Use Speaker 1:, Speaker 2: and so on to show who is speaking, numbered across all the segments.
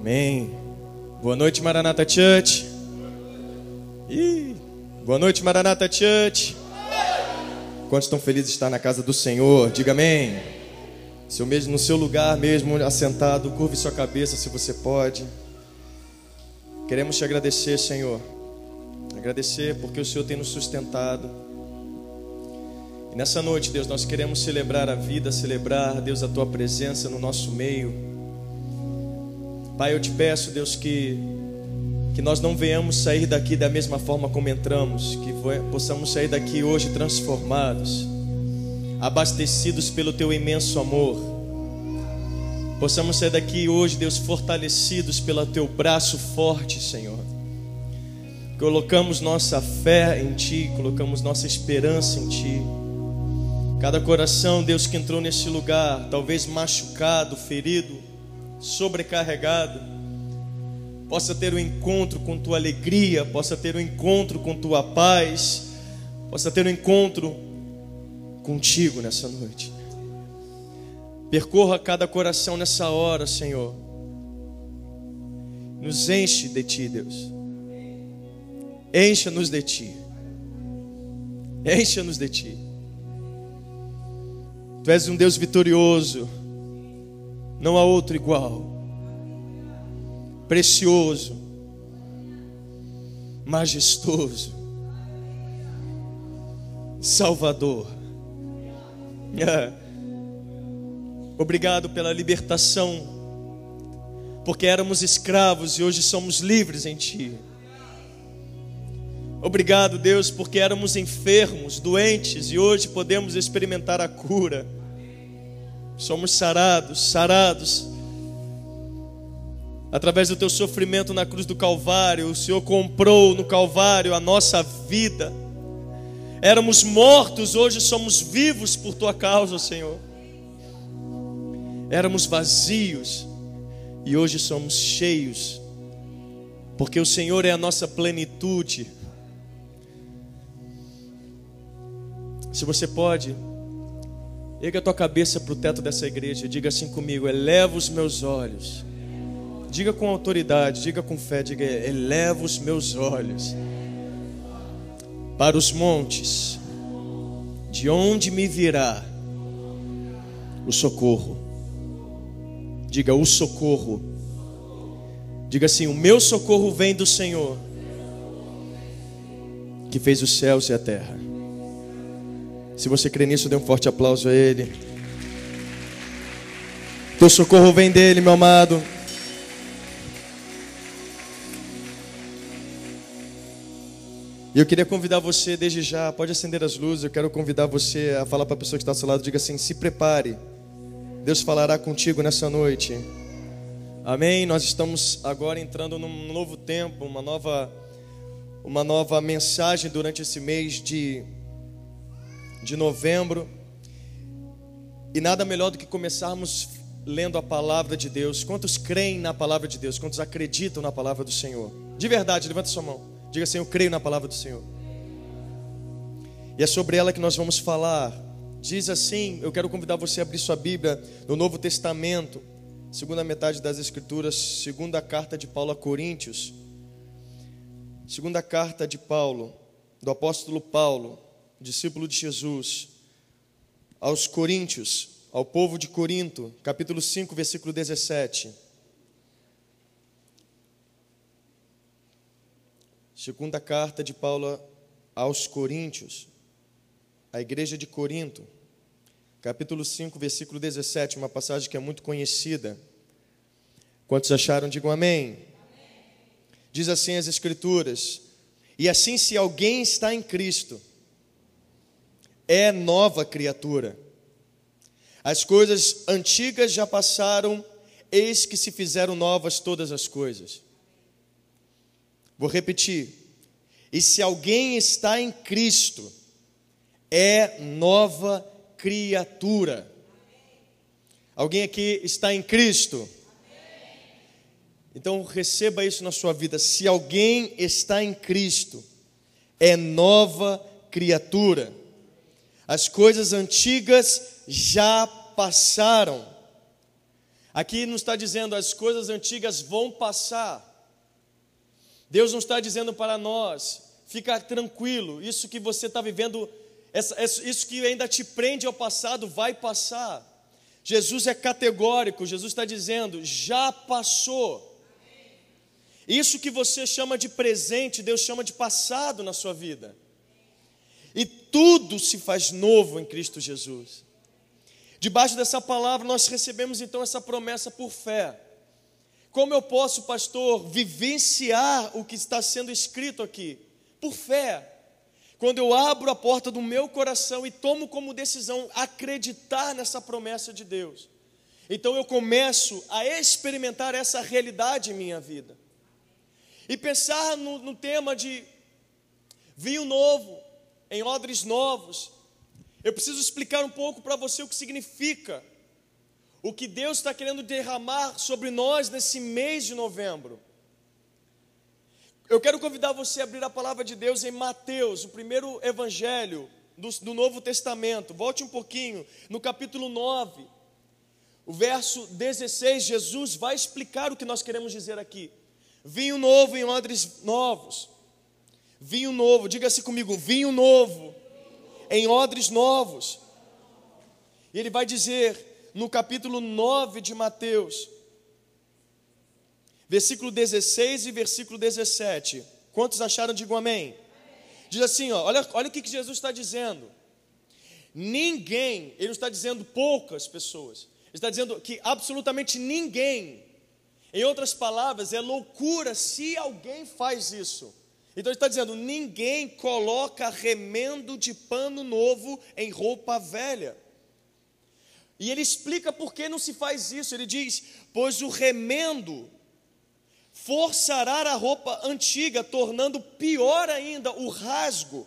Speaker 1: Amém. Boa noite, Maranata Church. Ih, boa noite, Maranata Church. Quantos estão felizes de estar na casa do Senhor? Diga amém. Seu mesmo, no seu lugar mesmo, assentado, curve sua cabeça se você pode. Queremos te agradecer, Senhor. Agradecer porque o Senhor tem nos sustentado. E nessa noite, Deus, nós queremos celebrar a vida, celebrar, Deus, a tua presença no nosso meio. Pai, eu te peço, Deus, que que nós não venhamos sair daqui da mesma forma como entramos, que possamos sair daqui hoje transformados, abastecidos pelo teu imenso amor. Possamos sair daqui hoje, Deus, fortalecidos pelo teu braço forte, Senhor. Colocamos nossa fé em Ti, colocamos nossa esperança em Ti. Cada coração, Deus, que entrou nesse lugar, talvez machucado, ferido, sobrecarregado, possa ter um encontro com tua alegria, possa ter um encontro com tua paz, possa ter um encontro contigo nessa noite. Percorra cada coração nessa hora, Senhor. Nos enche de ti, Deus. Encha-nos de ti. Encha-nos de ti. Tu és um Deus vitorioso. Não há outro igual precioso, majestoso, Salvador. É. Obrigado pela libertação, porque éramos escravos e hoje somos livres em Ti. Obrigado, Deus, porque éramos enfermos, doentes e hoje podemos experimentar a cura. Somos sarados, sarados Através do teu sofrimento na cruz do Calvário, o Senhor comprou no Calvário a nossa vida. Éramos mortos, hoje somos vivos por tua causa, Senhor. Éramos vazios e hoje somos cheios, porque o Senhor é a nossa plenitude. Se você pode, erga a tua cabeça para o teto dessa igreja e diga assim comigo: eleva os meus olhos Diga com autoridade, diga com fé, diga: eleva os meus olhos para os montes, de onde me virá o socorro. Diga: o socorro. Diga assim: o meu socorro vem do Senhor, que fez os céus e a terra. Se você crê nisso, dê um forte aplauso a Ele. Teu socorro vem dele, meu amado. E eu queria convidar você desde já, pode acender as luzes, eu quero convidar você a falar para a pessoa que está ao seu lado, diga assim: se prepare, Deus falará contigo nessa noite. Amém? Nós estamos agora entrando num novo tempo, uma nova, uma nova mensagem durante esse mês de, de novembro. E nada melhor do que começarmos lendo a palavra de Deus. Quantos creem na palavra de Deus? Quantos acreditam na palavra do Senhor? De verdade, levanta sua mão. Diga assim: Eu creio na palavra do Senhor. E é sobre ela que nós vamos falar. Diz assim: Eu quero convidar você a abrir sua Bíblia no Novo Testamento, segunda metade das Escrituras, segunda carta de Paulo a Coríntios. Segunda carta de Paulo, do apóstolo Paulo, discípulo de Jesus, aos Coríntios, ao povo de Corinto, capítulo 5, versículo 17. Segunda carta de Paulo aos Coríntios, a igreja de Corinto, capítulo 5, versículo 17, uma passagem que é muito conhecida. Quantos acharam, digam amém. amém. Diz assim as Escrituras: E assim, se alguém está em Cristo, é nova criatura. As coisas antigas já passaram, eis que se fizeram novas todas as coisas. Vou repetir. E se alguém está em Cristo, é nova criatura. Alguém aqui está em Cristo? Então receba isso na sua vida. Se alguém está em Cristo, é nova criatura. As coisas antigas já passaram. Aqui não está dizendo as coisas antigas vão passar. Deus não está dizendo para nós, fica tranquilo, isso que você está vivendo, isso que ainda te prende ao passado vai passar. Jesus é categórico, Jesus está dizendo, já passou. Isso que você chama de presente, Deus chama de passado na sua vida. Tudo se faz novo em Cristo Jesus. Debaixo dessa palavra, nós recebemos então essa promessa por fé. Como eu posso, pastor, vivenciar o que está sendo escrito aqui? Por fé. Quando eu abro a porta do meu coração e tomo como decisão acreditar nessa promessa de Deus. Então eu começo a experimentar essa realidade em minha vida. E pensar no, no tema de vinho novo, em odres novos. Eu preciso explicar um pouco para você o que significa o que Deus está querendo derramar sobre nós nesse mês de novembro. Eu quero convidar você a abrir a palavra de Deus em Mateus, o primeiro evangelho do, do Novo Testamento. Volte um pouquinho, no capítulo 9, o verso 16. Jesus vai explicar o que nós queremos dizer aqui. Vinho novo em odres novos. Vinho novo, diga-se comigo, vinho novo em odres novos. E ele vai dizer: no capítulo 9 de Mateus, versículo 16 e versículo 17. Quantos acharam? Digam amém. Diz assim: ó, olha, olha o que Jesus está dizendo. Ninguém, ele não está dizendo poucas pessoas, ele está dizendo que absolutamente ninguém, em outras palavras, é loucura se alguém faz isso. Então ele está dizendo: ninguém coloca remendo de pano novo em roupa velha. E ele explica por que não se faz isso. Ele diz: Pois o remendo forçará a roupa antiga, tornando pior ainda o rasgo.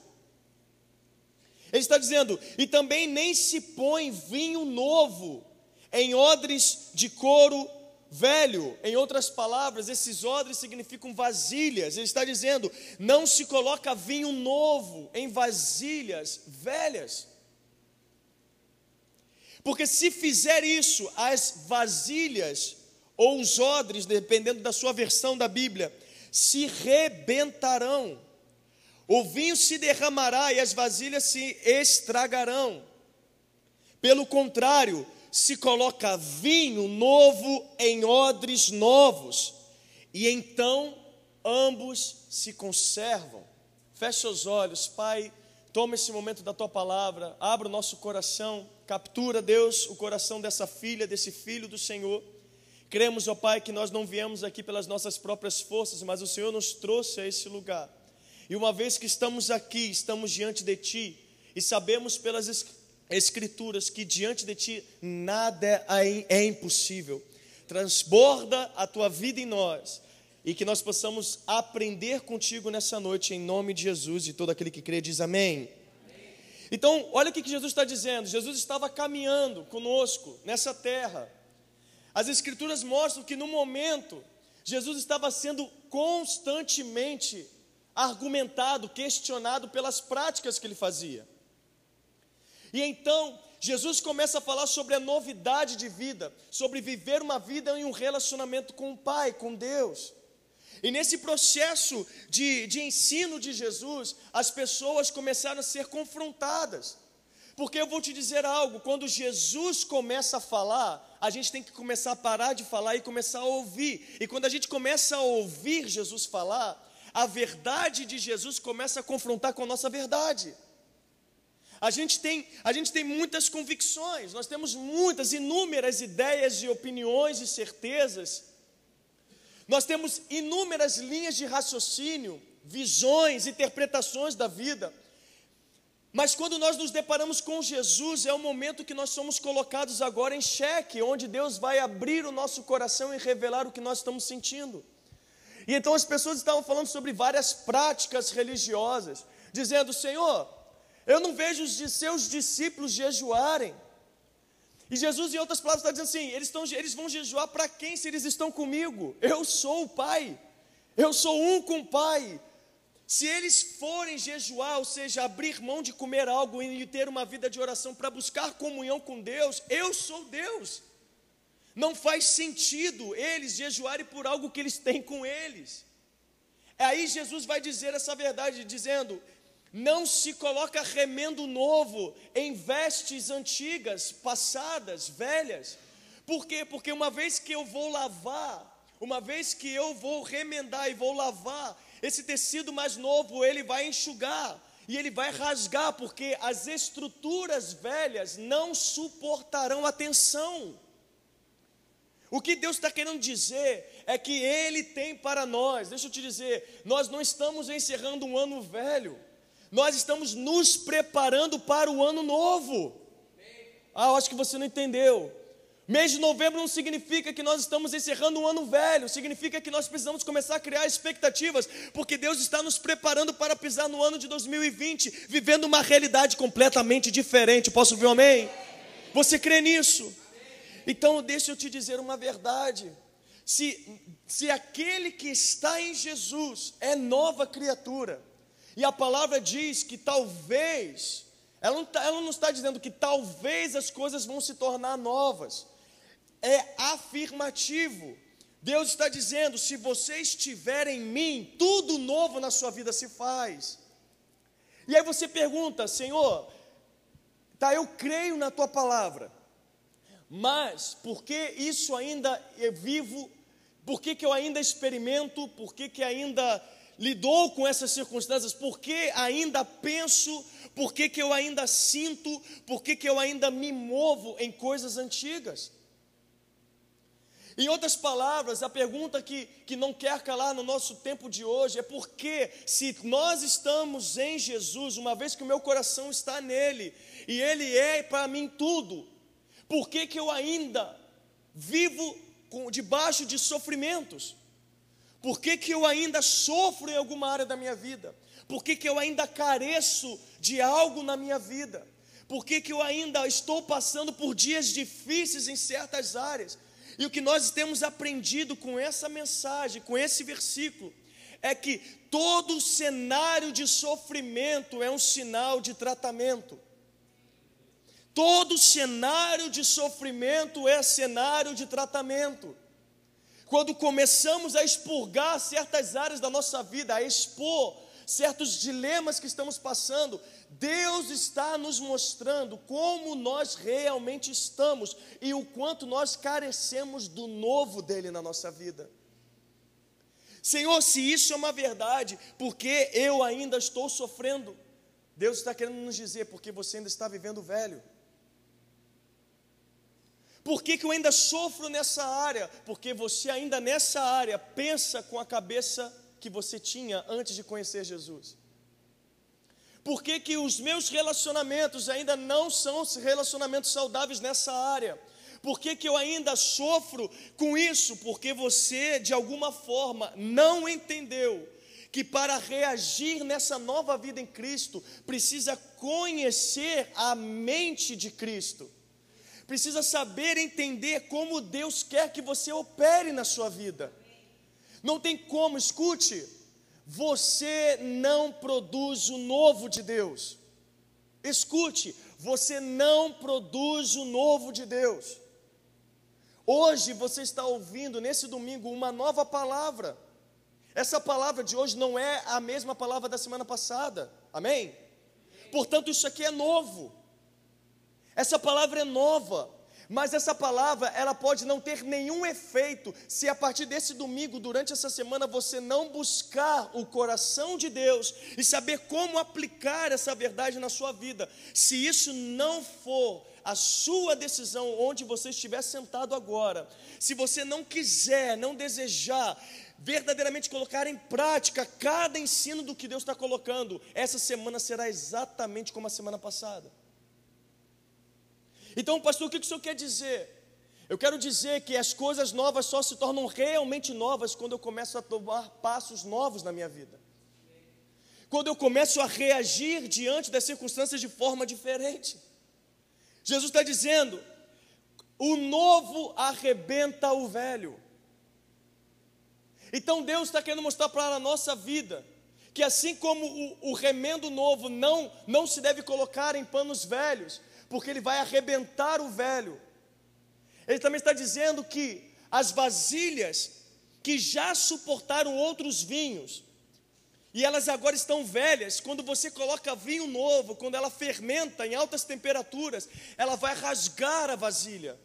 Speaker 1: Ele está dizendo: E também nem se põe vinho novo em odres de couro velho. Em outras palavras, esses odres significam vasilhas. Ele está dizendo: Não se coloca vinho novo em vasilhas velhas. Porque se fizer isso, as vasilhas ou os odres, dependendo da sua versão da Bíblia, se rebentarão. O vinho se derramará e as vasilhas se estragarão. Pelo contrário, se coloca vinho novo em odres novos, e então ambos se conservam. Feche os olhos, Pai, toma esse momento da tua palavra, abra o nosso coração Captura, Deus, o coração dessa filha, desse filho do Senhor. Cremos, ó Pai, que nós não viemos aqui pelas nossas próprias forças, mas o Senhor nos trouxe a esse lugar. E uma vez que estamos aqui, estamos diante de Ti, e sabemos pelas Escrituras que diante de Ti nada é, é impossível. Transborda a Tua vida em nós e que nós possamos aprender contigo nessa noite, em nome de Jesus. E todo aquele que crê diz amém. Então, olha o que Jesus está dizendo. Jesus estava caminhando conosco nessa terra. As Escrituras mostram que no momento, Jesus estava sendo constantemente argumentado, questionado pelas práticas que ele fazia. E então, Jesus começa a falar sobre a novidade de vida, sobre viver uma vida em um relacionamento com o Pai, com Deus. E nesse processo de, de ensino de Jesus, as pessoas começaram a ser confrontadas. Porque eu vou te dizer algo: quando Jesus começa a falar, a gente tem que começar a parar de falar e começar a ouvir. E quando a gente começa a ouvir Jesus falar, a verdade de Jesus começa a confrontar com a nossa verdade. A gente tem, a gente tem muitas convicções, nós temos muitas, inúmeras ideias e opiniões e certezas nós temos inúmeras linhas de raciocínio, visões, interpretações da vida. Mas quando nós nos deparamos com Jesus, é o momento que nós somos colocados agora em xeque, onde Deus vai abrir o nosso coração e revelar o que nós estamos sentindo. E então as pessoas estavam falando sobre várias práticas religiosas, dizendo: Senhor, eu não vejo os seus discípulos jejuarem. E Jesus, em outras palavras, está dizendo assim: eles, estão, eles vão jejuar para quem se eles estão comigo? Eu sou o Pai, eu sou um com o Pai. Se eles forem jejuar, ou seja, abrir mão de comer algo e ter uma vida de oração para buscar comunhão com Deus, eu sou Deus. Não faz sentido eles jejuarem por algo que eles têm com eles. Aí Jesus vai dizer essa verdade, dizendo: não se coloca remendo novo em vestes antigas, passadas, velhas. Por quê? Porque uma vez que eu vou lavar, uma vez que eu vou remendar e vou lavar, esse tecido mais novo ele vai enxugar e ele vai rasgar, porque as estruturas velhas não suportarão a tensão. O que Deus está querendo dizer é que Ele tem para nós, deixa eu te dizer, nós não estamos encerrando um ano velho, nós estamos nos preparando para o ano novo. Ah, eu acho que você não entendeu. Mês de novembro não significa que nós estamos encerrando um ano velho, significa que nós precisamos começar a criar expectativas, porque Deus está nos preparando para pisar no ano de 2020, vivendo uma realidade completamente diferente. Posso ouvir um amém? Você crê nisso? Então, deixa eu te dizer uma verdade. Se, se aquele que está em Jesus é nova criatura, e a palavra diz que talvez, ela não, tá, ela não está dizendo que talvez as coisas vão se tornar novas, é afirmativo. Deus está dizendo: se você estiver em mim, tudo novo na sua vida se faz. E aí você pergunta, Senhor, tá, eu creio na tua palavra, mas por que isso ainda é vivo? Por que, que eu ainda experimento? Por que, que ainda lidou com essas circunstâncias? Por que ainda penso? Por que, que eu ainda sinto? Por que, que eu ainda me movo em coisas antigas? Em outras palavras, a pergunta que, que não quer calar no nosso tempo de hoje é por que, se nós estamos em Jesus, uma vez que o meu coração está nele, e ele é para mim tudo, por que, que eu ainda vivo com, debaixo de sofrimentos? Por que, que eu ainda sofro em alguma área da minha vida? Por que, que eu ainda careço de algo na minha vida? Por que, que eu ainda estou passando por dias difíceis em certas áreas? E o que nós temos aprendido com essa mensagem, com esse versículo, é que todo cenário de sofrimento é um sinal de tratamento. Todo cenário de sofrimento é cenário de tratamento. Quando começamos a expurgar certas áreas da nossa vida, a expor certos dilemas que estamos passando, Deus está nos mostrando como nós realmente estamos e o quanto nós carecemos do novo dele na nossa vida. Senhor, se isso é uma verdade, porque eu ainda estou sofrendo? Deus está querendo nos dizer, porque você ainda está vivendo velho. Por que, que eu ainda sofro nessa área? Porque você ainda nessa área pensa com a cabeça que você tinha antes de conhecer Jesus. Por que, que os meus relacionamentos ainda não são relacionamentos saudáveis nessa área? Por que, que eu ainda sofro com isso? Porque você, de alguma forma, não entendeu que para reagir nessa nova vida em Cristo, precisa conhecer a mente de Cristo precisa saber entender como Deus quer que você opere na sua vida. Não tem como, escute, você não produz o novo de Deus. Escute, você não produz o novo de Deus. Hoje você está ouvindo, nesse domingo, uma nova palavra. Essa palavra de hoje não é a mesma palavra da semana passada, amém? Portanto, isso aqui é novo. Essa palavra é nova, mas essa palavra ela pode não ter nenhum efeito se a partir desse domingo, durante essa semana, você não buscar o coração de Deus e saber como aplicar essa verdade na sua vida. Se isso não for a sua decisão onde você estiver sentado agora, se você não quiser, não desejar verdadeiramente colocar em prática cada ensino do que Deus está colocando, essa semana será exatamente como a semana passada. Então, pastor, o que o senhor quer dizer? Eu quero dizer que as coisas novas só se tornam realmente novas quando eu começo a tomar passos novos na minha vida. Quando eu começo a reagir diante das circunstâncias de forma diferente. Jesus está dizendo: o novo arrebenta o velho. Então Deus está querendo mostrar para a nossa vida que assim como o, o remendo novo não, não se deve colocar em panos velhos, porque ele vai arrebentar o velho.
Speaker 2: Ele também está dizendo que as vasilhas que já suportaram outros vinhos, e elas agora estão velhas. Quando você coloca vinho novo, quando ela fermenta em altas temperaturas, ela vai rasgar a vasilha.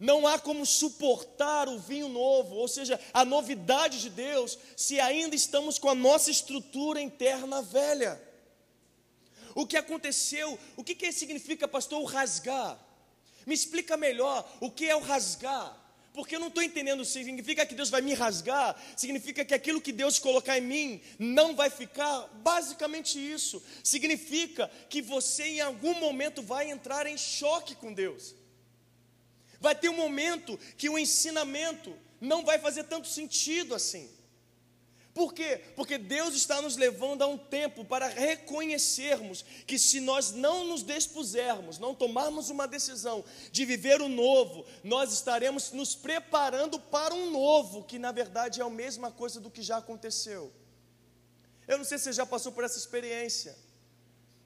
Speaker 2: Não há como suportar o vinho novo, ou seja, a novidade de Deus, se ainda estamos com a nossa estrutura interna velha. O que aconteceu? O que, que significa, pastor, o rasgar? Me explica melhor o que é o rasgar porque eu não estou entendendo. Significa que Deus vai me rasgar? Significa que aquilo que Deus colocar em mim não vai ficar? Basicamente isso. Significa que você em algum momento vai entrar em choque com Deus. Vai ter um momento que o ensinamento não vai fazer tanto sentido assim. Por quê? Porque Deus está nos levando a um tempo para reconhecermos que se nós não nos dispusermos, não tomarmos uma decisão de viver o novo, nós estaremos nos preparando para um novo, que na verdade é a mesma coisa do que já aconteceu. Eu não sei se você já passou por essa experiência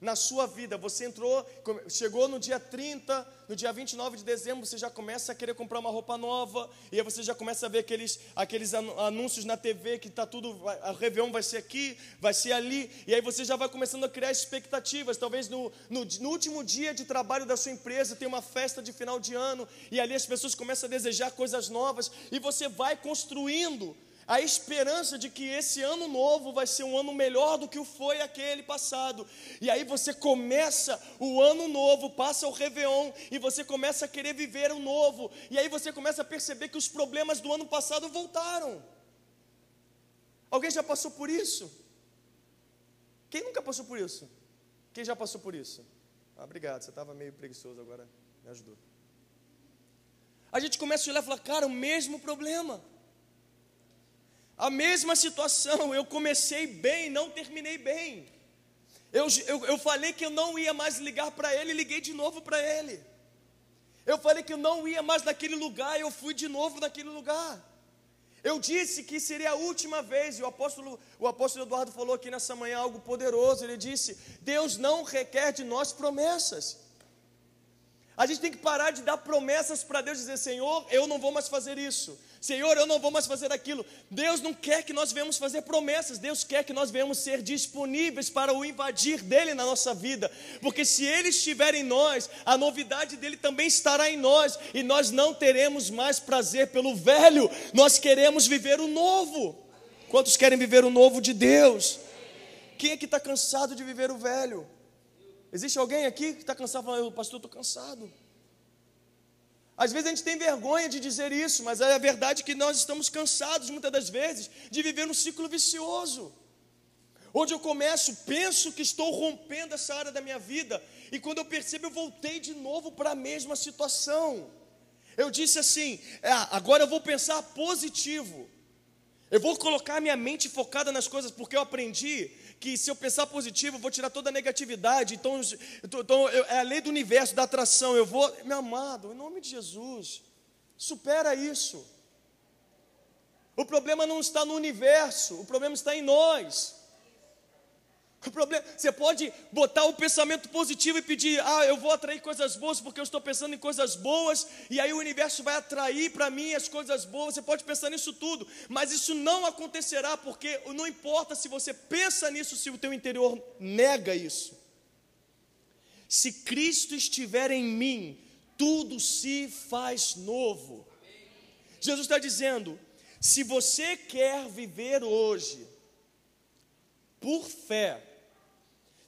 Speaker 2: na sua vida. Você entrou, chegou no dia 30, no dia 29 de dezembro, você já começa a querer comprar uma roupa nova, e aí você já começa a ver aqueles, aqueles anúncios na TV que está tudo, a Réveillon vai ser aqui, vai ser ali, e aí você já vai começando a criar expectativas. Talvez no, no, no último dia de trabalho da sua empresa tem uma festa de final de ano, e ali as pessoas começam a desejar coisas novas, e você vai construindo a esperança de que esse ano novo vai ser um ano melhor do que foi aquele passado. E aí você começa o ano novo, passa o Réveillon e você começa a querer viver o novo. E aí você começa a perceber que os problemas do ano passado voltaram. Alguém já passou por isso? Quem nunca passou por isso? Quem já passou por isso? Ah, obrigado, você estava meio preguiçoso agora, me ajudou. A gente começa a olhar e falar, cara, o mesmo problema. A mesma situação, eu comecei bem, não terminei bem. Eu, eu, eu falei que eu não ia mais ligar para ele, liguei de novo para ele. Eu falei que eu não ia mais naquele lugar, eu fui de novo naquele lugar. Eu disse que seria a última vez, e o apóstolo, o apóstolo Eduardo falou aqui nessa manhã algo poderoso. Ele disse: Deus não requer de nós promessas. A gente tem que parar de dar promessas para Deus dizer: Senhor, eu não vou mais fazer isso. Senhor, eu não vou mais fazer aquilo. Deus não quer que nós venhamos fazer promessas, Deus quer que nós venhamos ser disponíveis para o invadir dele na nossa vida, porque se ele estiver em nós, a novidade dele também estará em nós, e nós não teremos mais prazer pelo velho, nós queremos viver o novo. Quantos querem viver o novo de Deus? Quem é que está cansado de viver o velho? Existe alguém aqui que está cansado falando, pastor, estou cansado. Às vezes a gente tem vergonha de dizer isso, mas é a verdade que nós estamos cansados, muitas das vezes, de viver num ciclo vicioso. Onde eu começo, penso que estou rompendo essa área da minha vida, e quando eu percebo, eu voltei de novo para a mesma situação. Eu disse assim: é, agora eu vou pensar positivo. Eu vou colocar minha mente focada nas coisas, porque eu aprendi que se eu pensar positivo, eu vou tirar toda a negatividade. Então, então é a lei do universo, da atração. Eu vou, meu amado, em nome de Jesus, supera isso. O problema não está no universo, o problema está em nós. O problema, você pode botar o pensamento positivo e pedir: "Ah, eu vou atrair coisas boas porque eu estou pensando em coisas boas", e aí o universo vai atrair para mim as coisas boas. Você pode pensar nisso tudo, mas isso não acontecerá porque não importa se você pensa nisso se o teu interior nega isso. Se Cristo estiver em mim, tudo se faz novo. Jesus está dizendo: se você quer viver hoje por fé,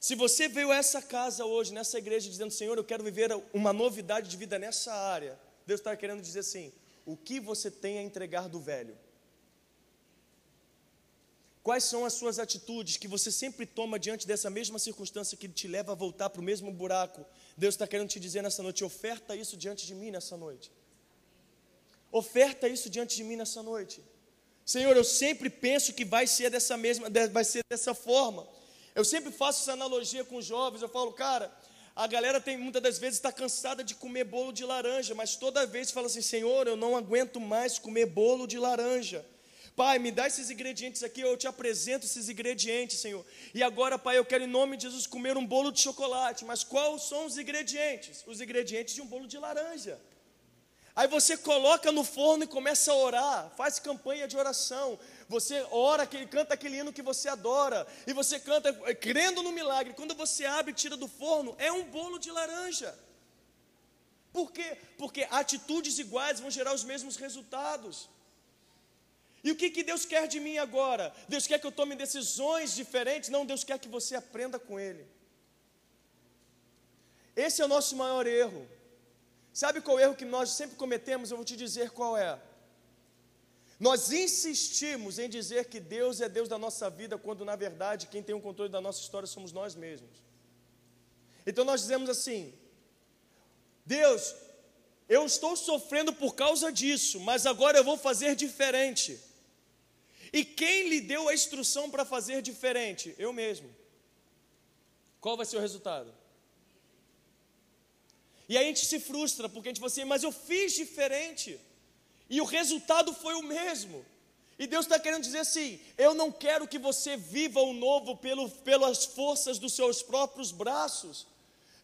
Speaker 2: se você veio a essa casa hoje, nessa igreja, dizendo, Senhor, eu quero viver uma novidade de vida nessa área, Deus está querendo dizer assim: o que você tem a entregar do velho? Quais são as suas atitudes que você sempre toma diante dessa mesma circunstância que te leva a voltar para o mesmo buraco? Deus está querendo te dizer nessa noite: oferta isso diante de mim nessa noite. Oferta isso diante de mim nessa noite. Senhor, eu sempre penso que vai ser dessa mesma, vai ser dessa forma. Eu sempre faço essa analogia com os jovens, eu falo, cara, a galera tem muitas das vezes está cansada de comer bolo de laranja, mas toda vez fala assim, Senhor, eu não aguento mais comer bolo de laranja. Pai, me dá esses ingredientes aqui, eu te apresento esses ingredientes, Senhor. E agora, Pai, eu quero em nome de Jesus comer um bolo de chocolate, mas quais são os ingredientes? Os ingredientes de um bolo de laranja. Aí você coloca no forno e começa a orar, faz campanha de oração. Você ora, canta aquele hino que você adora, e você canta eh, crendo no milagre. Quando você abre e tira do forno, é um bolo de laranja. Por quê? Porque atitudes iguais vão gerar os mesmos resultados. E o que, que Deus quer de mim agora? Deus quer que eu tome decisões diferentes? Não, Deus quer que você aprenda com Ele. Esse é o nosso maior erro. Sabe qual erro que nós sempre cometemos? Eu vou te dizer qual é. Nós insistimos em dizer que Deus é Deus da nossa vida, quando na verdade quem tem o controle da nossa história somos nós mesmos. Então nós dizemos assim: Deus, eu estou sofrendo por causa disso, mas agora eu vou fazer diferente. E quem lhe deu a instrução para fazer diferente? Eu mesmo. Qual vai ser o resultado? E aí a gente se frustra, porque a gente fala assim, mas eu fiz diferente, e o resultado foi o mesmo. E Deus está querendo dizer assim: eu não quero que você viva o novo pelo, pelas forças dos seus próprios braços.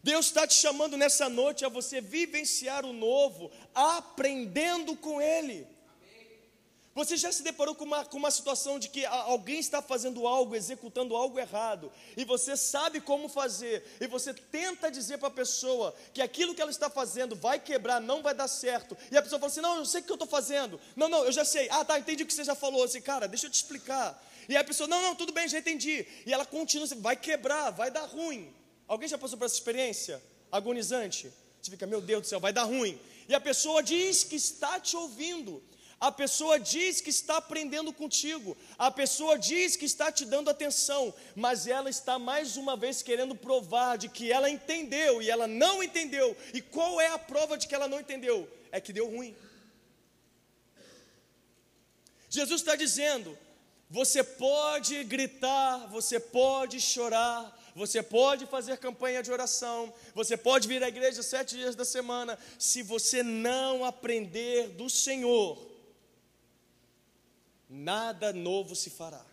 Speaker 2: Deus está te chamando nessa noite a você vivenciar o novo, aprendendo com Ele. Você já se deparou com uma, com uma situação de que alguém está fazendo algo, executando algo errado, e você sabe como fazer, e você tenta dizer para a pessoa que aquilo que ela está fazendo vai quebrar, não vai dar certo, e a pessoa fala assim: Não, eu sei o que eu estou fazendo, não, não, eu já sei, ah, tá, entendi o que você já falou, assim, cara, deixa eu te explicar. E a pessoa: Não, não, tudo bem, já entendi, e ela continua, assim, vai quebrar, vai dar ruim. Alguém já passou por essa experiência agonizante? Você fica, meu Deus do céu, vai dar ruim. E a pessoa diz que está te ouvindo, a pessoa diz que está aprendendo contigo, a pessoa diz que está te dando atenção, mas ela está mais uma vez querendo provar de que ela entendeu e ela não entendeu. E qual é a prova de que ela não entendeu? É que deu ruim. Jesus está dizendo: você pode gritar, você pode chorar, você pode fazer campanha de oração, você pode vir à igreja sete dias da semana, se você não aprender do Senhor, nada novo se fará.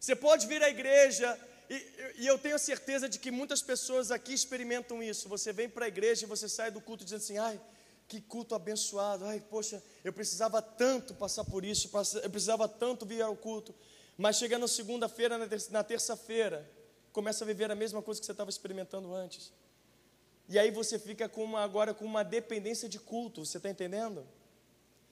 Speaker 2: Você pode vir à igreja, e, e, eu tenho certeza de que muitas pessoas aqui experimentam isso. Você vem para a igreja e você sai do culto dizendo assim: ai, que culto abençoado, ai, poxa, eu precisava tanto passar por isso, eu precisava tanto vir ao culto. Mas chega na segunda-feira, na terça-feira, começa a viver a mesma coisa que você estava experimentando antes. E aí você fica com uma, agora com uma dependência de culto, você está entendendo?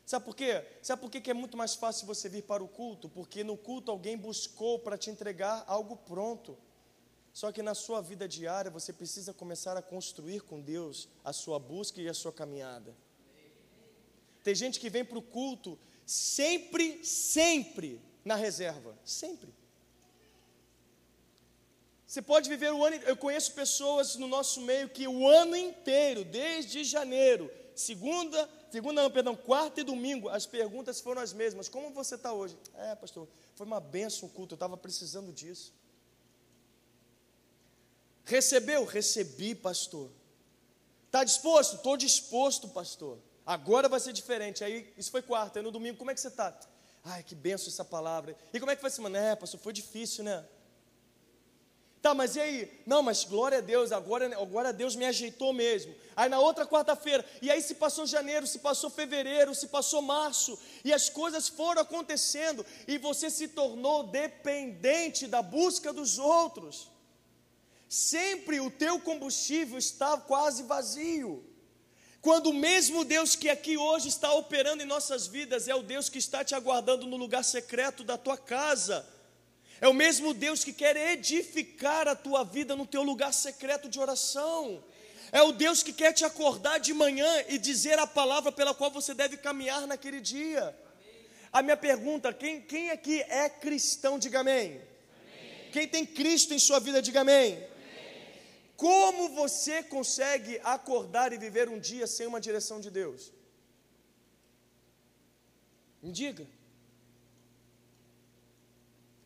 Speaker 2: Sabe por quê? Sabe por quê que é muito mais fácil você vir para o culto? Porque no culto alguém buscou para te entregar algo pronto. Só que na sua vida diária você precisa começar a construir com Deus a sua busca e a sua caminhada. Tem gente que vem para o culto sempre, sempre na reserva. Sempre. Você pode viver o ano. Eu conheço pessoas no nosso meio que o ano inteiro, desde janeiro, segunda, segunda não, perdão, quarta e domingo, as perguntas foram as mesmas. Como você está hoje? É, pastor, foi uma benção o culto, eu estava precisando disso. Recebeu? Recebi, pastor. Está disposto? Estou disposto, pastor. Agora vai ser diferente. Aí, isso foi quarta, aí no domingo, como é que você está? Ai, que benção essa palavra. E como é que foi semana? É, pastor, foi difícil, né? Tá, mas e aí? Não, mas glória a Deus, agora, agora Deus me ajeitou mesmo. Aí na outra quarta-feira, e aí se passou janeiro, se passou fevereiro, se passou março, e as coisas foram acontecendo, e você se tornou dependente da busca dos outros. Sempre o teu combustível está quase vazio. Quando o mesmo Deus que aqui hoje está operando em nossas vidas é o Deus que está te aguardando no lugar secreto da tua casa é o mesmo Deus que quer edificar a tua vida no teu lugar secreto de oração. É o Deus que quer te acordar de manhã e dizer a palavra pela qual você deve caminhar naquele dia. A minha pergunta: quem, quem aqui é cristão, diga amém. amém. Quem tem Cristo em sua vida, diga amém. amém. Como você consegue acordar e viver um dia sem uma direção de Deus? Me diga.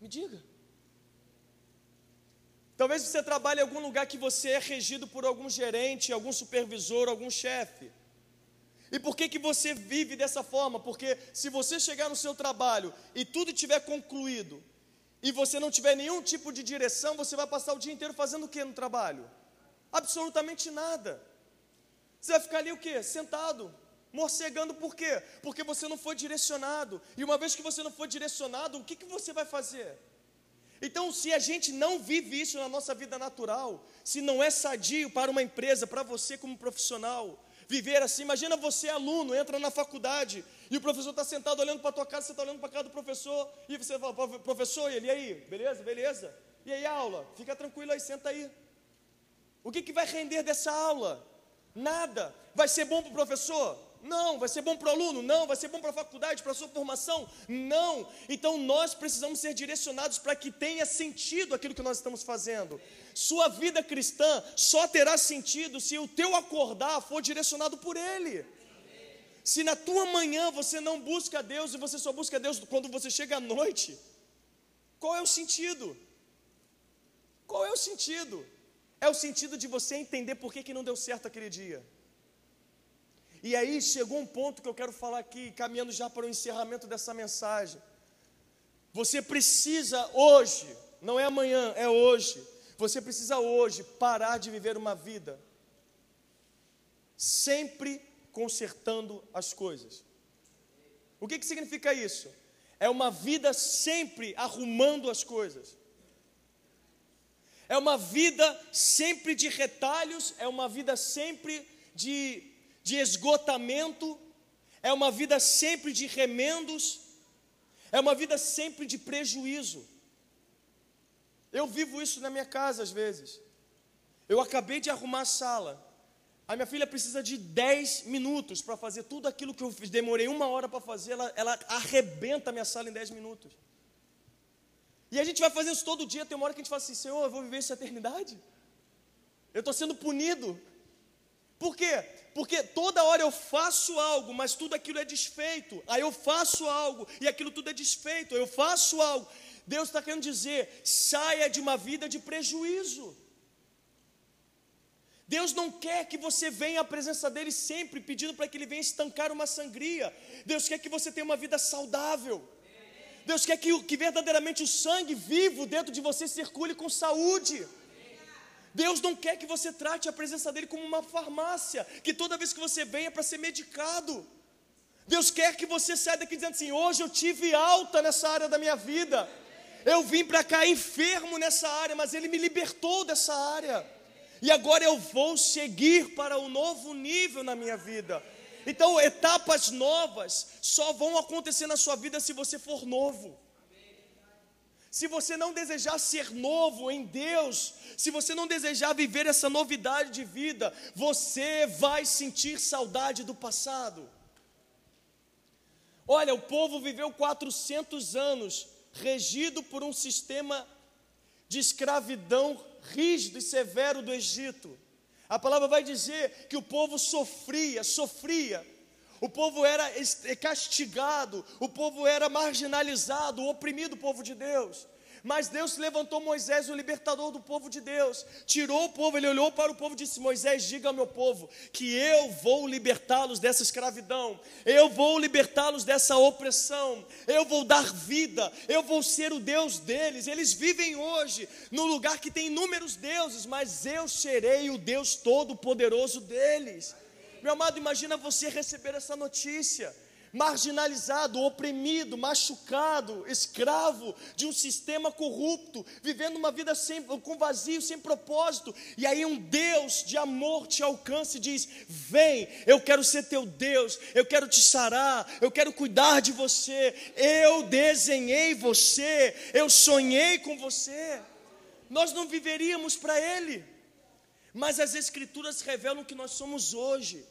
Speaker 2: Me diga. Talvez você trabalhe em algum lugar que você é regido por algum gerente, algum supervisor, algum chefe. E por que, que você vive dessa forma? Porque se você chegar no seu trabalho e tudo tiver concluído, e você não tiver nenhum tipo de direção, você vai passar o dia inteiro fazendo o que no trabalho? Absolutamente nada. Você vai ficar ali o quê? Sentado, morcegando por quê? Porque você não foi direcionado. E uma vez que você não foi direcionado, o que, que você vai fazer? Então, se a gente não vive isso na nossa vida natural, se não é sadio para uma empresa, para você como profissional, viver assim, imagina você aluno, entra na faculdade e o professor está sentado olhando para a tua casa, você está olhando para a casa do professor e você fala, professor, e ele, e aí, beleza, beleza? E aí, aula? Fica tranquilo aí, senta aí. O que, que vai render dessa aula? Nada. Vai ser bom para o professor? Não. Vai ser bom para o aluno? Não. Vai ser bom para a faculdade, para a sua formação? Não. Então nós precisamos ser direcionados para que tenha sentido aquilo que nós estamos fazendo. Sua vida cristã só terá sentido se o teu acordar for direcionado por Ele. Se na tua manhã você não busca Deus e você só busca Deus quando você chega à noite, qual é o sentido? Qual é o sentido? É o sentido de você entender por que, que não deu certo aquele dia. E aí chegou um ponto que eu quero falar aqui, caminhando já para o encerramento dessa mensagem. Você precisa hoje, não é amanhã, é hoje. Você precisa hoje parar de viver uma vida sempre consertando as coisas. O que, que significa isso? É uma vida sempre arrumando as coisas. É uma vida sempre de retalhos, é uma vida sempre de de esgotamento, é uma vida sempre de remendos, é uma vida sempre de prejuízo. Eu vivo isso na minha casa às vezes. Eu acabei de arrumar a sala. A minha filha precisa de 10 minutos para fazer tudo aquilo que eu demorei uma hora para fazer, ela, ela arrebenta a minha sala em 10 minutos. E a gente vai fazer isso todo dia, tem uma hora que a gente fala assim, Senhor, eu vou viver essa eternidade? Eu estou sendo punido. Por quê? Porque toda hora eu faço algo, mas tudo aquilo é desfeito. Aí eu faço algo e aquilo tudo é desfeito. Eu faço algo. Deus está querendo dizer: saia de uma vida de prejuízo. Deus não quer que você venha à presença dele sempre pedindo para que ele venha estancar uma sangria. Deus quer que você tenha uma vida saudável. Deus quer que, que verdadeiramente o sangue vivo dentro de você circule com saúde. Deus não quer que você trate a presença dele como uma farmácia, que toda vez que você venha para ser medicado. Deus quer que você saia daqui dizendo assim: hoje eu tive alta nessa área da minha vida. Eu vim para cá enfermo nessa área, mas Ele me libertou dessa área. E agora eu vou seguir para um novo nível na minha vida. Então, etapas novas só vão acontecer na sua vida se você for novo. Se você não desejar ser novo em Deus, se você não desejar viver essa novidade de vida, você vai sentir saudade do passado. Olha, o povo viveu 400 anos regido por um sistema de escravidão rígido e severo do Egito. A palavra vai dizer que o povo sofria, sofria. O povo era castigado, o povo era marginalizado, oprimido, o povo de Deus. Mas Deus levantou Moisés, o libertador do povo de Deus, tirou o povo, ele olhou para o povo e disse: Moisés, diga ao meu povo que eu vou libertá-los dessa escravidão, eu vou libertá-los dessa opressão, eu vou dar vida, eu vou ser o Deus deles. Eles vivem hoje no lugar que tem inúmeros deuses, mas eu serei o Deus todo-poderoso deles. Meu amado, imagina você receber essa notícia marginalizado, oprimido, machucado, escravo de um sistema corrupto, vivendo uma vida sem, com vazio, sem propósito. E aí um Deus de amor te alcança e diz: Vem, eu quero ser teu Deus, eu quero te sarar, eu quero cuidar de você. Eu desenhei você, eu sonhei com você. Nós não viveríamos para Ele, mas as Escrituras revelam que nós somos hoje.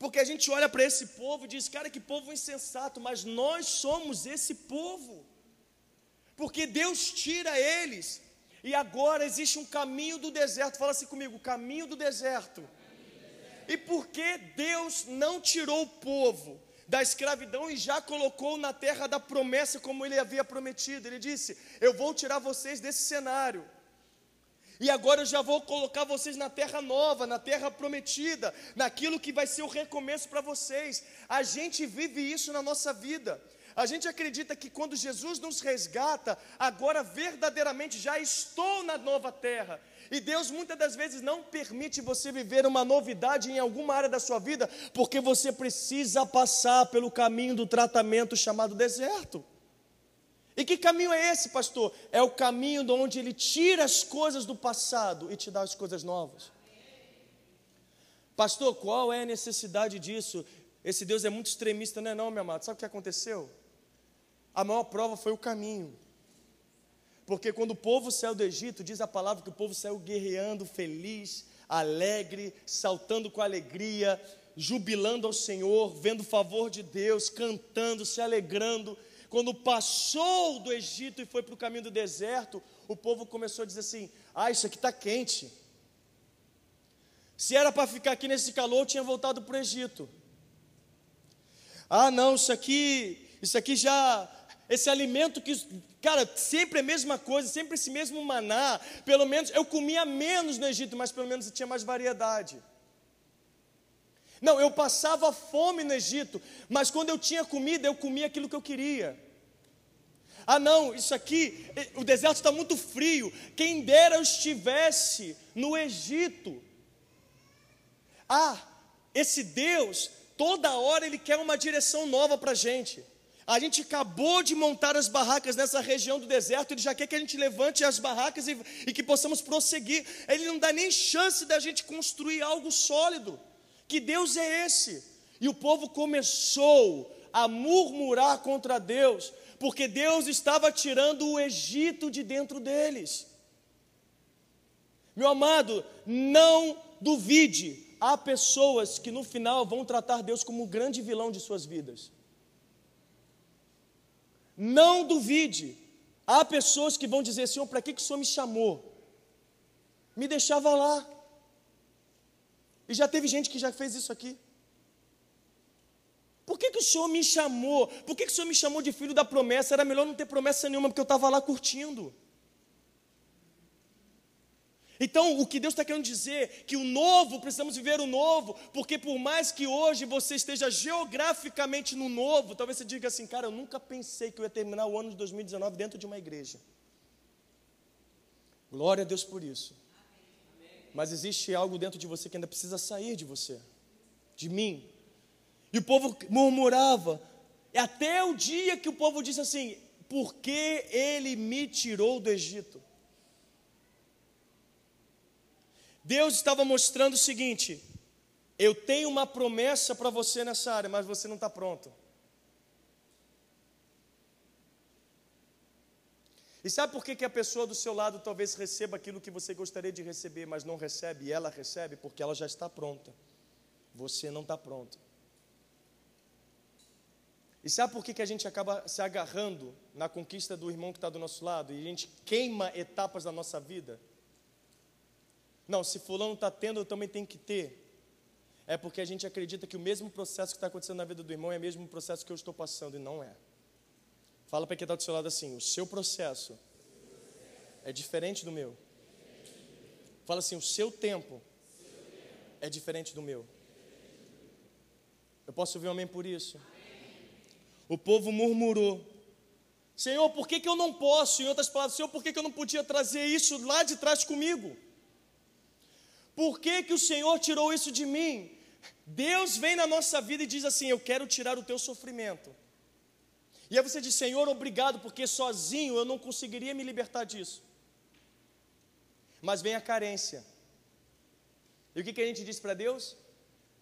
Speaker 2: Porque a gente olha para esse povo e diz, cara, que povo insensato, mas nós somos esse povo. Porque Deus tira eles, e agora existe um caminho do deserto. Fala assim comigo, caminho do deserto. E por que Deus não tirou o povo da escravidão e já colocou na terra da promessa como ele havia prometido? Ele disse: Eu vou tirar vocês desse cenário E agora eu já vou colocar vocês na terra nova, na terra prometida, naquilo que vai ser o recomeço para vocês. A gente vive isso na nossa vida. A gente acredita que quando Jesus nos resgata, agora verdadeiramente já estou na nova terra. E Deus muitas das vezes não permite você viver uma novidade em alguma área da sua vida, porque você precisa passar pelo caminho do tratamento chamado deserto. E que caminho é esse, pastor? É o caminho de onde ele tira as coisas do passado e te dá as coisas novas. Pastor, qual é a necessidade disso? Esse Deus é muito extremista, não é não, meu amado? Sabe o que aconteceu? A maior prova foi o caminho. Porque quando o povo saiu do Egito, diz a palavra que o povo saiu guerreando, feliz, alegre, saltando com alegria, jubilando ao Senhor, vendo o favor de Deus, cantando, se alegrando. Quando passou do Egito e foi para o caminho do deserto, o povo começou a dizer assim: Ah, isso aqui está quente. Se era para ficar aqui nesse calor, tinha voltado para o Egito. Ah, não, isso aqui, isso aqui já, esse alimento que, cara, sempre a mesma coisa, sempre esse mesmo maná. Pelo menos eu comia menos no Egito, mas pelo menos tinha mais variedade. Não, eu passava fome no Egito, mas quando eu tinha comida, eu comia aquilo que eu queria. Ah, não, isso aqui, eh, o deserto está muito frio. Quem dera eu estivesse no Egito. Ah, esse Deus, toda hora Ele quer uma direção nova para a gente. A gente acabou de montar as barracas nessa região do deserto, Ele já quer que a gente levante as barracas e, e que possamos prosseguir. Ele não dá nem chance da gente construir algo sólido. Que Deus é esse? E o povo começou a murmurar contra Deus, porque Deus estava tirando o Egito de dentro deles. Meu amado, não duvide, há pessoas que no final vão tratar Deus como o grande vilão de suas vidas. Não duvide, há pessoas que vão dizer: Senhor, para que, que o Senhor me chamou? Me deixava lá. E já teve gente que já fez isso aqui. Por que, que o Senhor me chamou? Por que, que o Senhor me chamou de filho da promessa? Era melhor não ter promessa nenhuma, porque eu estava lá curtindo. Então, o que Deus está querendo dizer que o novo, precisamos viver o novo, porque por mais que hoje você esteja geograficamente no novo, talvez você diga assim, cara, eu nunca pensei que eu ia terminar o ano de 2019 dentro de uma igreja. Glória a Deus por isso. Mas existe algo dentro de você que ainda precisa sair de você, de mim. E o povo murmurava, até o dia que o povo disse assim: Por que ele me tirou do Egito? Deus estava mostrando o seguinte: Eu tenho uma promessa para você nessa área, mas você não está pronto. E sabe por que, que a pessoa do seu lado talvez receba aquilo que você gostaria de receber, mas não recebe, e ela recebe? Porque ela já está pronta. Você não está pronto. E sabe por que, que a gente acaba se agarrando na conquista do irmão que está do nosso lado e a gente queima etapas da nossa vida? Não, se fulano está tendo, eu também tenho que ter. É porque a gente acredita que o mesmo processo que está acontecendo na vida do irmão é o mesmo processo que eu estou passando, e não é. Fala para quem está do seu lado assim: o seu processo é diferente do meu. Fala assim: o seu tempo é diferente do meu. Eu posso ouvir um amém por isso? O povo murmurou. Senhor, por que, que eu não posso? Em outras palavras, Senhor, por que, que eu não podia trazer isso lá de trás comigo? Por que, que o Senhor tirou isso de mim? Deus vem na nossa vida e diz assim: Eu quero tirar o teu sofrimento. E aí você diz, Senhor, obrigado, porque sozinho eu não conseguiria me libertar disso. Mas vem a carência. E o que, que a gente diz para Deus?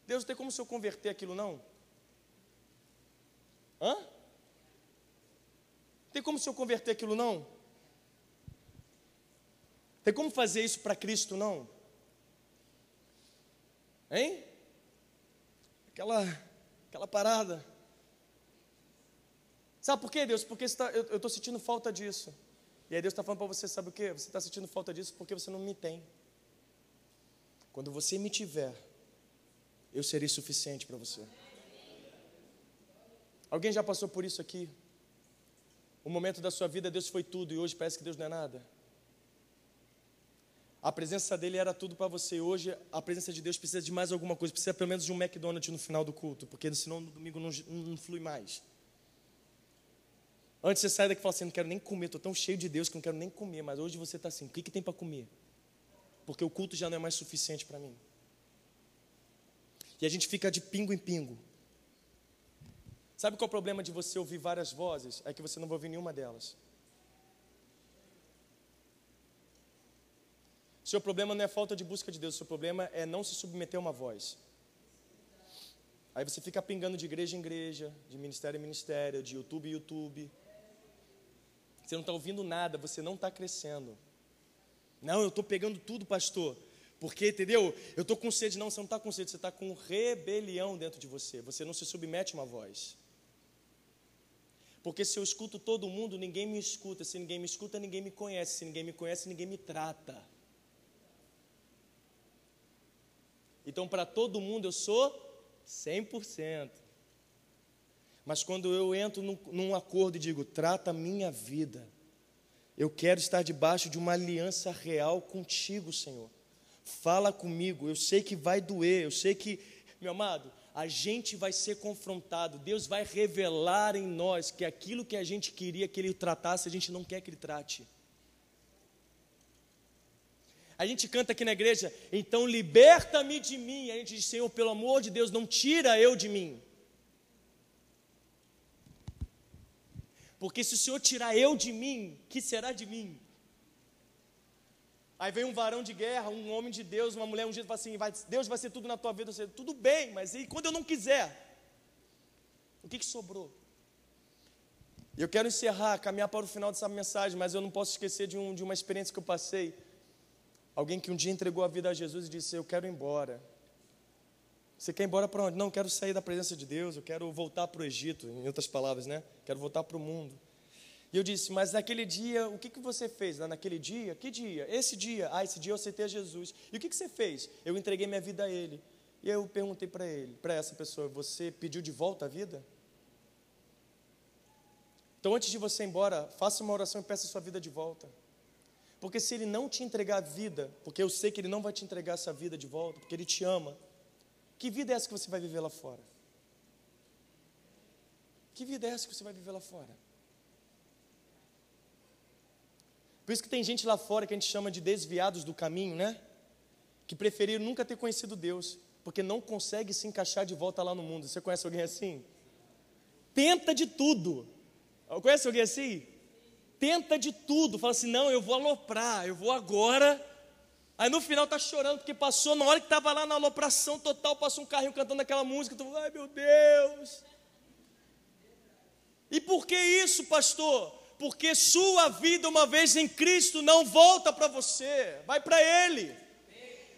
Speaker 2: Deus, não tem como se eu converter aquilo, não? Hã? Tem como se eu converter aquilo, não? Tem como fazer isso para Cristo, não? Hein? Aquela, aquela parada. Sabe por quê, Deus? Porque tá, eu estou sentindo falta disso. E aí Deus está falando para você, sabe o quê? Você está sentindo falta disso porque você não me tem. Quando você me tiver, eu serei suficiente para você. Alguém já passou por isso aqui? O momento da sua vida, Deus foi tudo e hoje parece que Deus não é nada. A presença dele era tudo para você. Hoje, a presença de Deus precisa de mais alguma coisa. Precisa pelo menos de um McDonald's no final do culto, porque senão domingo não, não flui mais. Antes você sai daqui e fala assim: não quero nem comer, estou tão cheio de Deus que não quero nem comer. Mas hoje você está assim: o que, que tem para comer? Porque o culto já não é mais suficiente para mim. E a gente fica de pingo em pingo. Sabe qual é o problema de você ouvir várias vozes? É que você não vai ouvir nenhuma delas. Seu problema não é falta de busca de Deus, seu problema é não se submeter a uma voz. Aí você fica pingando de igreja em igreja, de ministério em ministério, de YouTube em YouTube. Você não está ouvindo nada, você não está crescendo. Não, eu estou pegando tudo, pastor. Porque, entendeu? Eu estou com sede. Não, você não está com sede, você está com rebelião dentro de você. Você não se submete a uma voz. Porque se eu escuto todo mundo, ninguém me escuta. Se ninguém me escuta, ninguém me conhece. Se ninguém me conhece, ninguém me trata. Então, para todo mundo, eu sou 100%. Mas quando eu entro num, num acordo e digo, trata a minha vida, eu quero estar debaixo de uma aliança real contigo, Senhor. Fala comigo, eu sei que vai doer, eu sei que, meu amado, a gente vai ser confrontado, Deus vai revelar em nós que aquilo que a gente queria que Ele tratasse, a gente não quer que Ele trate. A gente canta aqui na igreja, então liberta-me de mim. A gente diz, Senhor, pelo amor de Deus, não tira eu de mim. Porque se o Senhor tirar eu de mim, que será de mim? Aí vem um varão de guerra, um homem de Deus, uma mulher um dia fala assim: vai, Deus vai ser tudo na tua vida. Você, tudo bem, mas e quando eu não quiser? O que, que sobrou? Eu quero encerrar, caminhar para o final dessa mensagem, mas eu não posso esquecer de, um, de uma experiência que eu passei. Alguém que um dia entregou a vida a Jesus e disse: Eu quero ir embora. Você quer ir embora para onde? Não, quero sair da presença de Deus, eu quero voltar para o Egito, em outras palavras, né? Quero voltar para o mundo. E eu disse, mas naquele dia, o que, que você fez? Naquele dia? Que dia? Esse dia. Ah, esse dia eu aceitei a Jesus. E o que, que você fez? Eu entreguei minha vida a Ele. E eu perguntei para ele, para essa pessoa, você pediu de volta a vida? Então, antes de você ir embora, faça uma oração e peça a sua vida de volta. Porque se ele não te entregar a vida, porque eu sei que ele não vai te entregar essa vida de volta, porque ele te ama, que vida é essa que você vai viver lá fora? Que vida é essa que você vai viver lá fora? Por isso que tem gente lá fora que a gente chama de desviados do caminho, né? Que preferiram nunca ter conhecido Deus, porque não consegue se encaixar de volta lá no mundo. Você conhece alguém assim? Tenta de tudo. Conhece alguém assim? tenta de tudo, fala assim: não, eu vou aloprar, eu vou agora. Aí no final tá chorando porque passou, na hora que estava lá na alopração total, passou um carrinho cantando aquela música, tu, ai meu Deus. E por que isso, pastor? Porque sua vida uma vez em Cristo não volta para você, vai para Ele.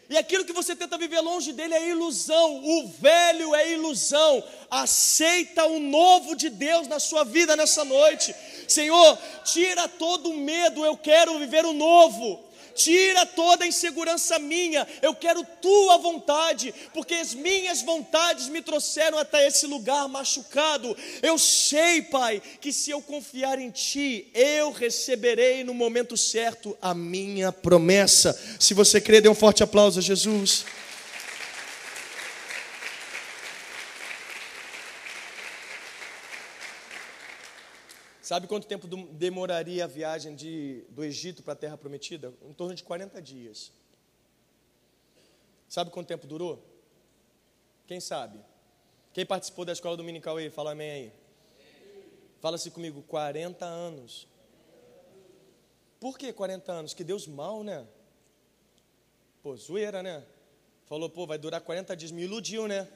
Speaker 2: E aquilo que você tenta viver longe dele é ilusão, o velho é ilusão. Aceita o novo de Deus na sua vida nessa noite. Senhor, tira todo o medo, eu quero viver o novo. Tira toda a insegurança minha, eu quero tua vontade, porque as minhas vontades me trouxeram até esse lugar machucado. Eu sei, Pai, que se eu confiar em Ti, eu receberei no momento certo a minha promessa. Se você crê, dê um forte aplauso a Jesus. Sabe quanto tempo demoraria a viagem de, do Egito para a Terra Prometida? Em torno de 40 dias. Sabe quanto tempo durou? Quem sabe? Quem participou da escola dominical aí? Fala amém aí. Fala-se comigo, 40 anos. Por que 40 anos? Que Deus mal, né? Pô, zoeira, né? Falou, pô, vai durar 40 dias. Me iludiu, né?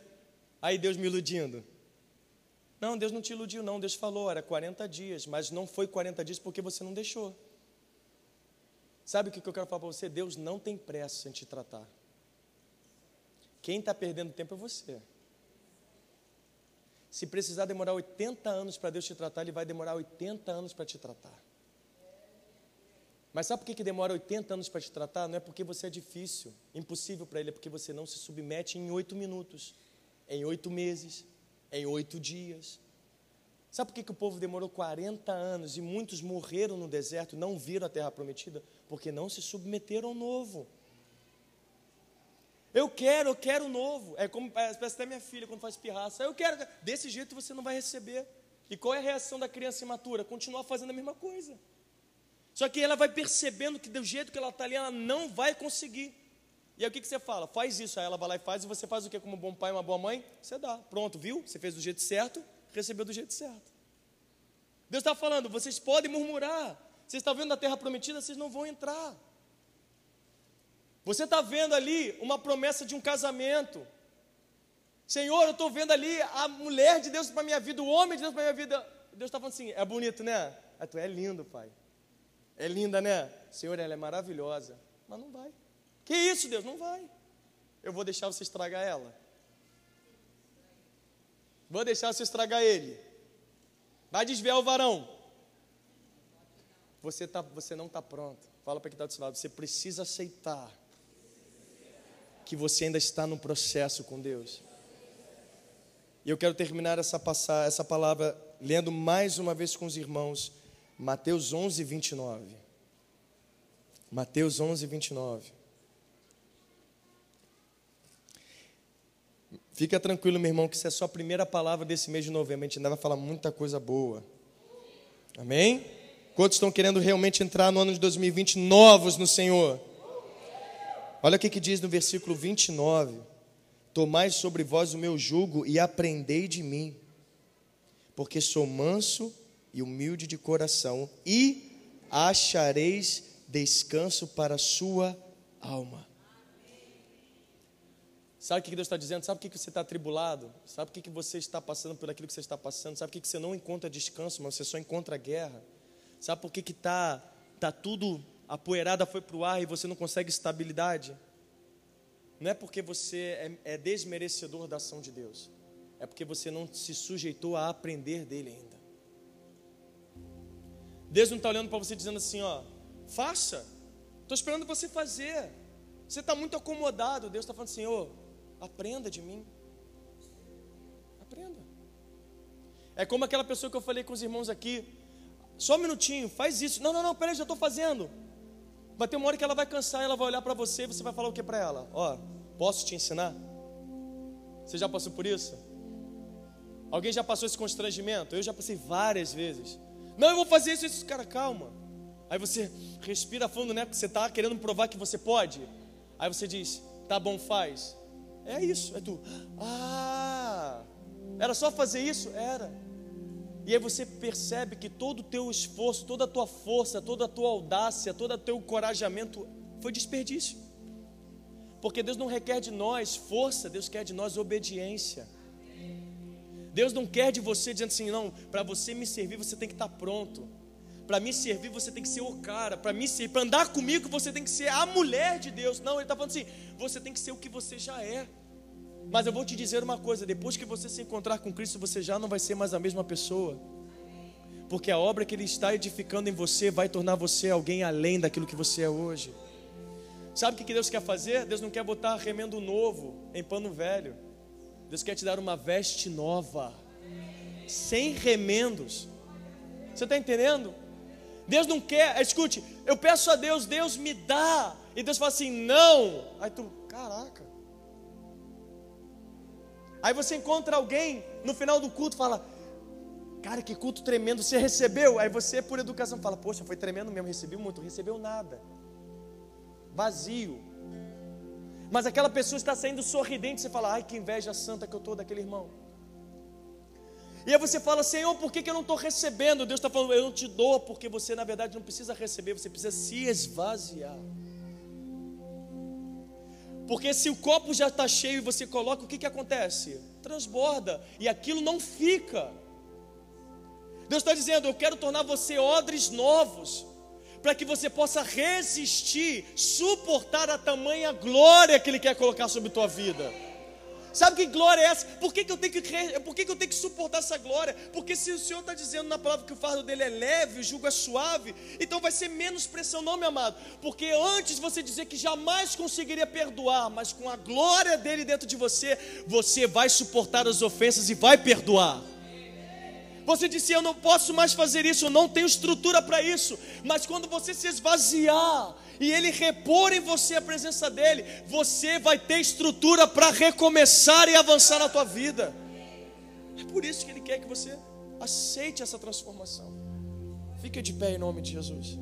Speaker 2: Aí Deus me iludindo. Não, Deus não te iludiu, não. Deus falou, era 40 dias, mas não foi 40 dias porque você não deixou. Sabe o que eu quero falar para você? Deus não tem pressa em te tratar. Quem está perdendo tempo é você. Se precisar demorar 80 anos para Deus te tratar, Ele vai demorar 80 anos para te tratar. Mas sabe por que, que demora 80 anos para te tratar? Não é porque você é difícil, impossível para Ele, é porque você não se submete em oito minutos, em oito meses, em oito dias. Sabe por que, que o povo demorou 40 anos e muitos morreram no deserto não viram a terra prometida? Porque não se submeteram ao novo. Eu quero, eu quero o novo. É como parece até minha filha quando faz pirraça. Eu quero. Desse jeito você não vai receber. E qual é a reação da criança imatura? Continuar fazendo a mesma coisa. Só que ela vai percebendo que do jeito que ela está ali, ela não vai conseguir. E aí o que, que você fala? Faz isso. Aí ela vai lá e faz, e você faz o que como um bom pai, uma boa mãe? Você dá. Pronto, viu? Você fez do jeito certo, recebeu do jeito certo. Deus está falando, vocês podem murmurar. Vocês estão vendo a terra prometida, vocês não vão entrar. Você está vendo ali uma promessa de um casamento. Senhor, eu estou vendo ali a mulher de Deus para minha vida, o homem de Deus para minha vida. Deus está falando assim: é bonito, né? Ah, tu é lindo, pai. É linda, né? Senhor, ela é maravilhosa. Mas não vai. Que isso, Deus? Não vai. Eu vou deixar você estragar ela. Vou deixar você estragar ele. Vai desviar o varão. Você, tá, você não está pronto. Fala para quem está do seu lado. Você precisa aceitar que você ainda está no processo com Deus. E eu quero terminar essa, passar, essa palavra lendo mais uma vez com os irmãos Mateus 11, 29. Mateus 11, 29. Fica tranquilo, meu irmão, que isso é só a primeira palavra desse mês de novembro. A gente ainda vai falar muita coisa boa. Amém? Quantos estão querendo realmente entrar no ano de 2020 novos no Senhor? Olha o que, que diz no versículo 29. Tomai sobre vós o meu jugo e aprendei de mim, porque sou manso e humilde de coração, e achareis descanso para a sua alma. Sabe o que Deus está dizendo? Sabe o que você está atribulado? Sabe o que você está passando por aquilo que você está passando? Sabe o que você não encontra descanso, mas você só encontra guerra? Sabe por que está tá tudo, a poeirada foi para o ar e você não consegue estabilidade? Não é porque você é, é desmerecedor da ação de Deus, é porque você não se sujeitou a aprender dele ainda. Deus não está olhando para você dizendo assim, ó, faça. Estou esperando você fazer. Você está muito acomodado. Deus está falando assim, ô, aprenda de mim. Aprenda. É como aquela pessoa que eu falei com os irmãos aqui. Só um minutinho, faz isso. Não, não, não, peraí, já estou fazendo. Vai ter uma hora que ela vai cansar, ela vai olhar para você e você vai falar o que para ela? Ó, posso te ensinar? Você já passou por isso? Alguém já passou esse constrangimento? Eu já passei várias vezes. Não, eu vou fazer isso, isso, cara, calma. Aí você respira fundo, né? Porque você está querendo provar que você pode. Aí você diz, tá bom, faz. É isso, é tu. Ah, era só fazer isso? Era. E aí você percebe que todo o teu esforço, toda a tua força, toda a tua audácia, todo o teu encorajamento foi desperdício. Porque Deus não requer de nós força, Deus quer de nós obediência. Deus não quer de você dizendo assim, não, para você me servir você tem que estar tá pronto. Para me servir você tem que ser o cara. Para me servir, para andar comigo você tem que ser a mulher de Deus. Não, ele está falando assim, você tem que ser o que você já é. Mas eu vou te dizer uma coisa: depois que você se encontrar com Cristo, você já não vai ser mais a mesma pessoa. Porque a obra que Ele está edificando em você vai tornar você alguém além daquilo que você é hoje. Sabe o que Deus quer fazer? Deus não quer botar remendo novo em pano velho. Deus quer te dar uma veste nova, sem remendos. Você está entendendo? Deus não quer, escute, eu peço a Deus, Deus me dá, e Deus fala assim, não. Aí tu, caraca. Aí você encontra alguém no final do culto fala, cara, que culto tremendo, você recebeu? Aí você, por educação, fala, poxa, foi tremendo mesmo, recebi muito, recebeu nada, vazio. Mas aquela pessoa está saindo sorridente, você fala, ai que inveja santa que eu estou daquele irmão. E aí você fala, Senhor, por que, que eu não estou recebendo? Deus está falando, eu não te dou, porque você na verdade não precisa receber, você precisa se esvaziar. Porque se o copo já está cheio e você coloca, o que, que acontece? Transborda, e aquilo não fica. Deus está dizendo, eu quero tornar você odres novos para que você possa resistir, suportar a tamanha glória que Ele quer colocar sobre tua vida. Sabe que glória é essa? Por que, que, eu, tenho que, por que, que eu tenho que suportar essa glória? Porque se o Senhor está dizendo na palavra que o fardo dele é leve, o jugo é suave, então vai ser menos pressão, não, meu amado. Porque antes você dizer que jamais conseguiria perdoar, mas com a glória dele dentro de você, você vai suportar as ofensas e vai perdoar. Você disse: Eu não posso mais fazer isso, eu não tenho estrutura para isso. Mas quando você se esvaziar e Ele repor em você a presença dEle, você vai ter estrutura para recomeçar e avançar na tua vida. É por isso que Ele quer que você aceite essa transformação. Fica de pé em nome de Jesus.